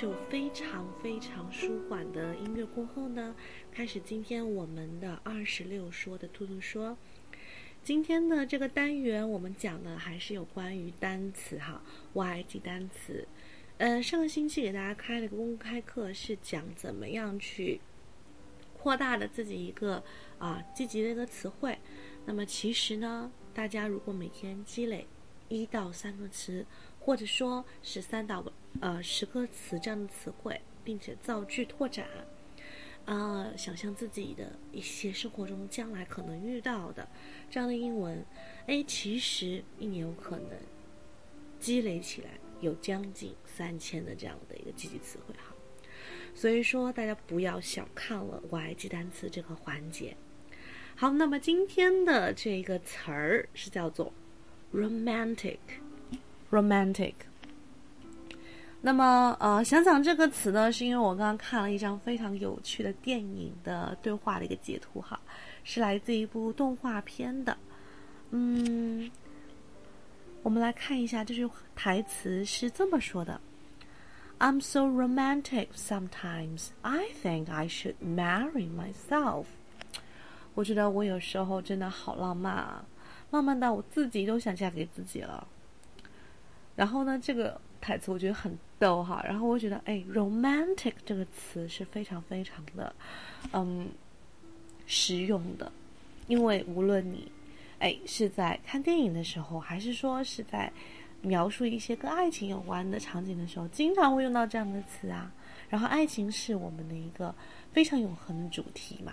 就非常非常舒缓的音乐过后呢，开始今天我们的二十六说的兔兔说。今天的这个单元我们讲的还是有关于单词哈，Y 记单词。呃，上个星期给大家开了个公开课，是讲怎么样去扩大的自己一个啊积极的一个词汇。那么其实呢，大家如果每天积累一到三个词，或者说是三到呃十个词这样的词汇，并且造句拓展，啊，想象自己的一些生活中将来可能遇到的这样的英文，哎，其实一年有可能积累起来有将近三千的这样的一个积极词汇哈。所以说，大家不要小看了我爱记单词这个环节。好，那么今天的这一个词儿是叫做 “romantic” romantic，。那么，呃，想想这个词呢，是因为我刚刚看了一张非常有趣的电影的对话的一个截图哈，是来自一部动画片的。嗯，我们来看一下，这句台词是这么说的：“I'm so romantic sometimes. I think I should marry myself.” 我觉得我有时候真的好浪漫啊，浪漫到我自己都想嫁给自己了。然后呢，这个台词我觉得很逗哈。然后我觉得，哎，romantic 这个词是非常非常的，嗯，实用的。因为无论你，哎，是在看电影的时候，还是说是在描述一些跟爱情有关的场景的时候，经常会用到这样的词啊。然后，爱情是我们的一个非常永恒的主题嘛。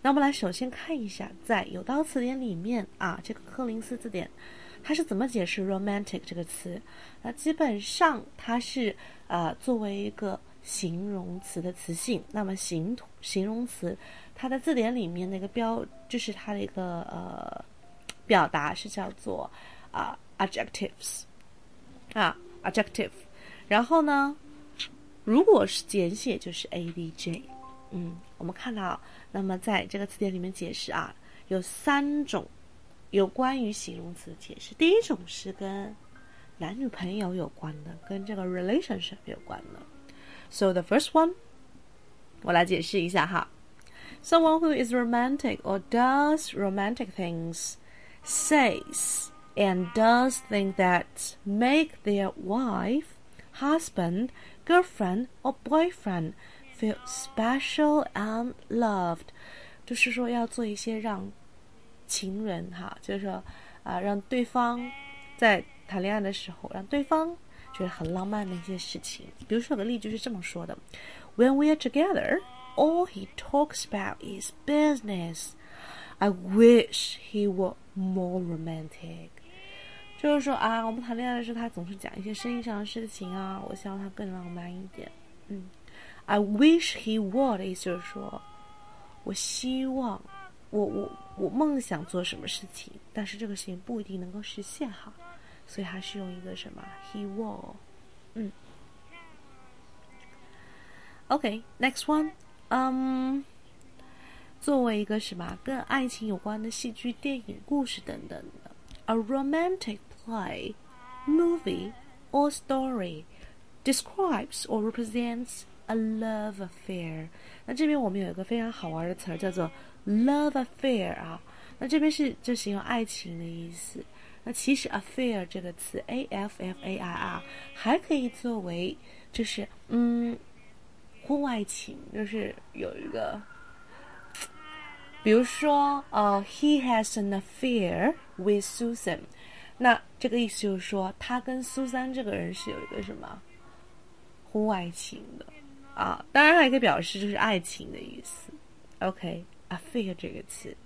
那我们来首先看一下，在有道词典里面啊，这个柯林斯字典。它是怎么解释 romantic 这个词？那基本上它是呃作为一个形容词的词性。那么形形容词，它的字典里面那个标就是它的一个呃表达是叫做啊 adjectives 啊 adjective。然后呢，如果是简写就是 adj。嗯，我们看到，那么在这个词典里面解释啊，有三种。有关于形容词的解释，第一种是跟男女朋友有关的，跟这个 relationship 有关的。So the first one，我来解释一下哈。Someone who is romantic or does romantic things says and does things that make their wife, husband, girlfriend or boyfriend feel special and loved，就是说要做一些让 情人哈，就是说啊，让对方在谈恋爱的时候，让对方觉得很浪漫的一些事情。比如说有个例句是这么说的：When we are together, all he talks about is business. I wish he were more romantic. 就是说啊，我们谈恋爱的时候，他总是讲一些生意上的事情啊，我希望他更浪漫一点。嗯，I wish he would，意思就是说，我希望。我我我梦想做什么事情，但是这个事情不一定能够实现哈，所以还是用一个什么 he will，嗯，OK，next one，嗯，作为一个什么跟爱情有关的戏剧、电影、故事等等的，a romantic play, movie or story describes or represents a love affair。那这边我们有一个非常好玩的词儿叫做。Love affair 啊，那这边是就形容爱情的意思。那其实 affair 这个词，a f f a i r，还可以作为就是嗯婚外情，就是有一个，比如说呃，he has an affair with Susan，那这个意思就是说他跟苏珊这个人是有一个什么婚外情的啊。当然还可以表示就是爱情的意思。OK。Affair 这个词，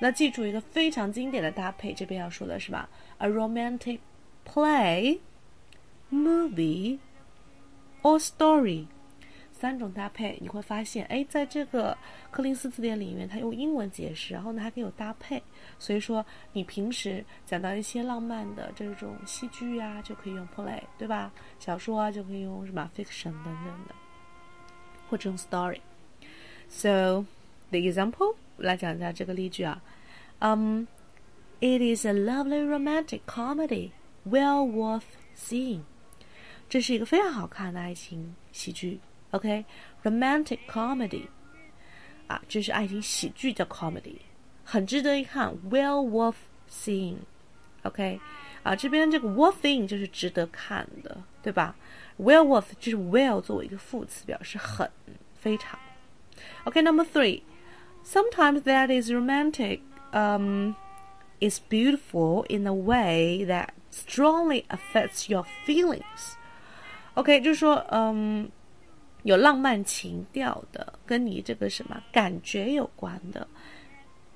那记住一个非常经典的搭配，这边要说的是吧？A romantic play, movie or story，三种搭配，你会发现，哎，在这个柯林斯字典里面，它用英文解释，然后呢还可以有搭配，所以说你平时讲到一些浪漫的这种戏剧啊，就可以用 play，对吧？小说啊就可以用什么 fiction 等等的，或者用 story，so。The example 来讲一下这个例句啊，嗯，It is a lovely romantic comedy, well worth seeing。 这是一个非常好看的爱情喜剧，OK，romantic comedy，啊，这是爱情喜剧叫 comedy，很值得一看，well worth seeing，OK，啊，这边这个 worth seeing 就是值得看的，对吧？well worth 就是 well 作为一个副词，表示很非常。OK，number three，sometimes that is romantic，嗯、um,，is beautiful in a way that strongly affects your feelings。OK，就是说，嗯，有浪漫情调的，跟你这个什么感觉有关的，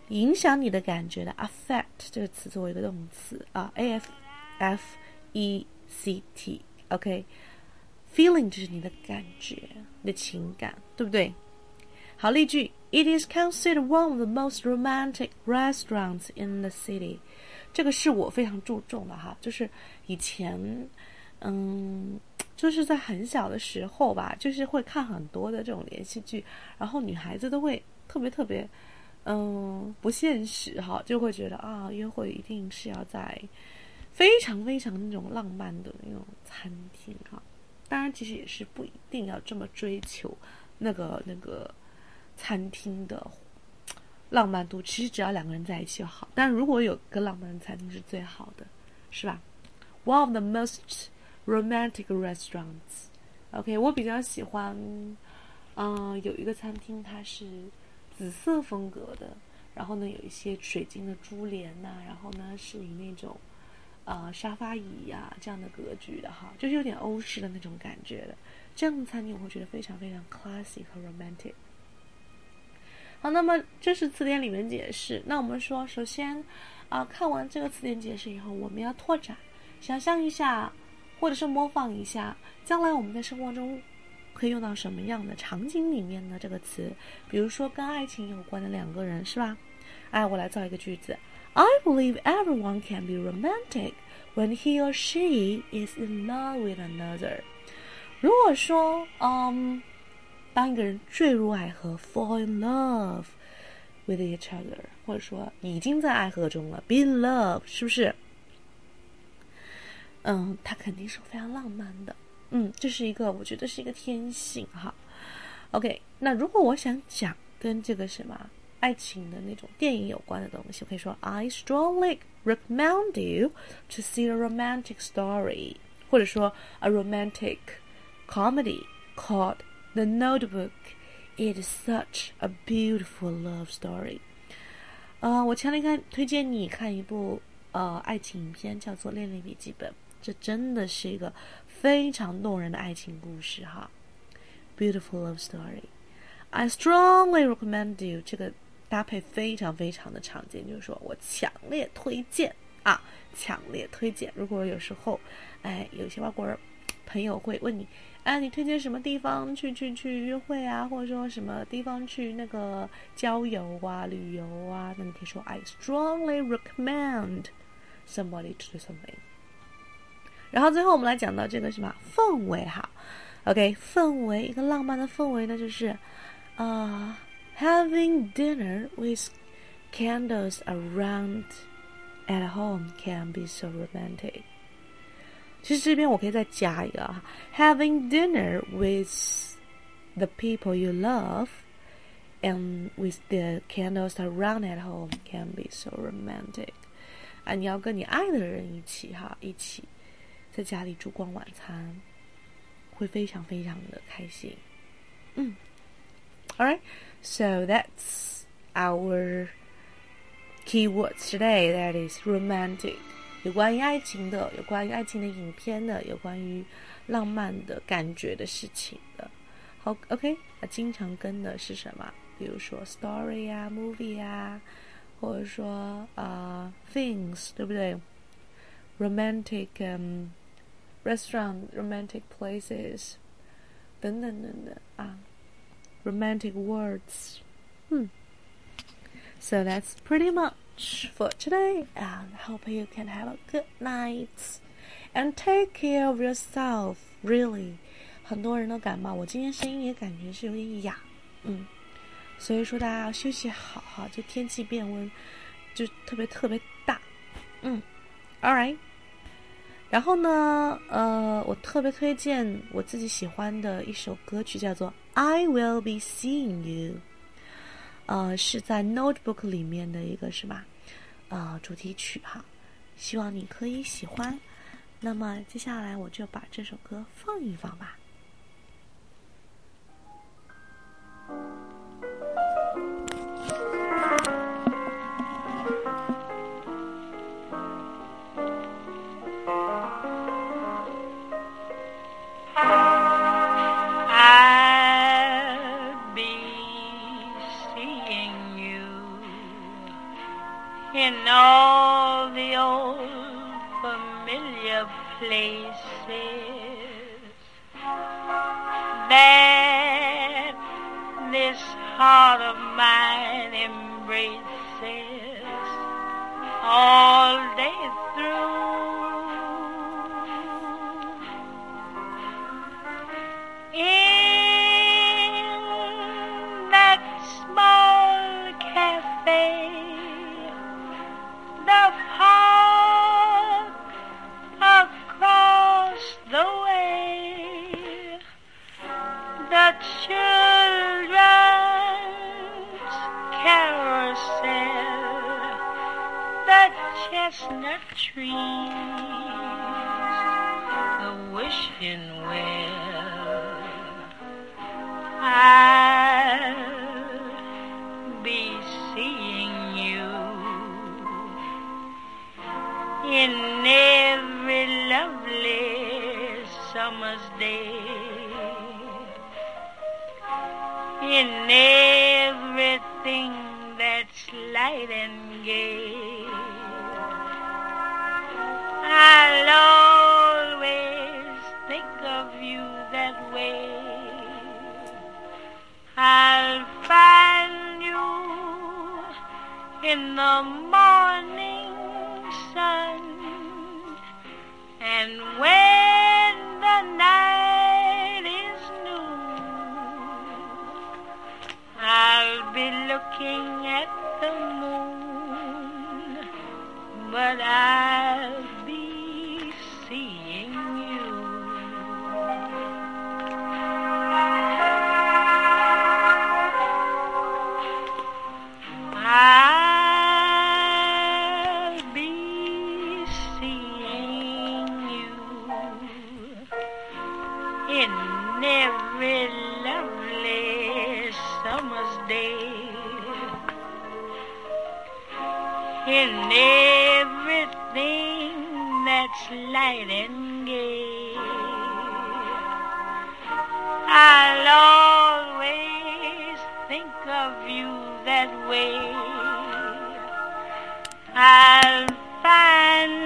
影响你的感觉的，affect 这个词作为一个动词啊，a f f e c t，OK，feeling 就是你的感觉、你的情感，对不对？好，例句 ：It is considered one of the most romantic restaurants in the city。这个是我非常注重的哈，就是以前，嗯，就是在很小的时候吧，就是会看很多的这种连续剧，然后女孩子都会特别特别，嗯，不现实哈，就会觉得啊，约会一定是要在非常非常那种浪漫的那种餐厅哈。当然，其实也是不一定要这么追求那个那个。餐厅的浪漫度，其实只要两个人在一起就好。但如果有个浪漫的餐厅是最好的，是吧？One of the most romantic restaurants. OK，我比较喜欢，嗯，有一个餐厅它是紫色风格的，然后呢有一些水晶的珠帘呐，然后呢是以那种呃沙发椅呀这样的格局的哈，就是有点欧式的那种感觉的。这样的餐厅我会觉得非常非常 classy 和 romantic。好，那么这是词典里面解释。那我们说，首先，啊，看完这个词典解释以后，我们要拓展，想象一下，或者是模仿一下，将来我们在生活中可以用到什么样的场景里面呢？这个词，比如说跟爱情有关的两个人，是吧？哎，我来造一个句子：I believe everyone can be romantic when he or she is in love with another。如果说，嗯。当一个人坠入爱河，fall in love with each other，或者说已经在爱河中了，be in love，是不是？嗯，他肯定是非常浪漫的。嗯，这是一个，我觉得是一个天性哈。OK，那如果我想讲跟这个什么爱情的那种电影有关的东西，我可以说 I strongly recommend you to see a romantic story，或者说 a romantic comedy called。The Notebook is such a beautiful love story。呃，我强烈看推荐你看一部呃爱情影片，叫做《恋恋笔记本》。这真的是一个非常动人的爱情故事哈，beautiful love story。I strongly recommend you。这个搭配非常非常的常见，就是说我强烈推荐啊，强烈推荐。如果有时候，哎，有些外国人朋友会问你。哎，你推荐什么地方去去去约会啊，或者说什么地方去那个郊游啊、旅游啊？那你可以说 I strongly recommend somebody to do something。然后最后我们来讲到这个什么氛围哈，OK，氛围一个浪漫的氛围呢，就是啊、uh,，having dinner with candles around at home can be so romantic。 其实这边我可以再加一个啊，having dinner with the people you love and with the candles around at home can be so romantic。啊，你要跟你爱的人一起哈，一起在家里烛光晚餐，会非常非常的开心。嗯，All right, so that's our keywords today. That is romantic. 有关于爱情的，有关于爱情的影片的，有关于浪漫的感觉的事情的。好，OK，那经常跟的是什么？比如说 story 啊，movie 啊，或者说啊，things，对不对？romantic 嗯，restaurant，romantic places，等等等等啊，romantic words，嗯，so that's pretty much。 for today and hope you can have a good night and take care of yourself. Really，很多人都感冒，我今天声音也感觉是有点哑，嗯，所以说大家要休息好哈，就天气变温，就特别特别大，嗯，All right。然后呢，呃，我特别推荐我自己喜欢的一首歌曲，叫做《I Will Be Seeing You》，呃，是在《Notebook》里面的一个是吧？呃，主题曲哈，希望你可以喜欢。那么接下来我就把这首歌放一放吧。heart of mine embraces. All trees, the wishing well. I'll be seeing you in every lovely summer's day. In every in the merengue. I'll always think of you that way. I'll find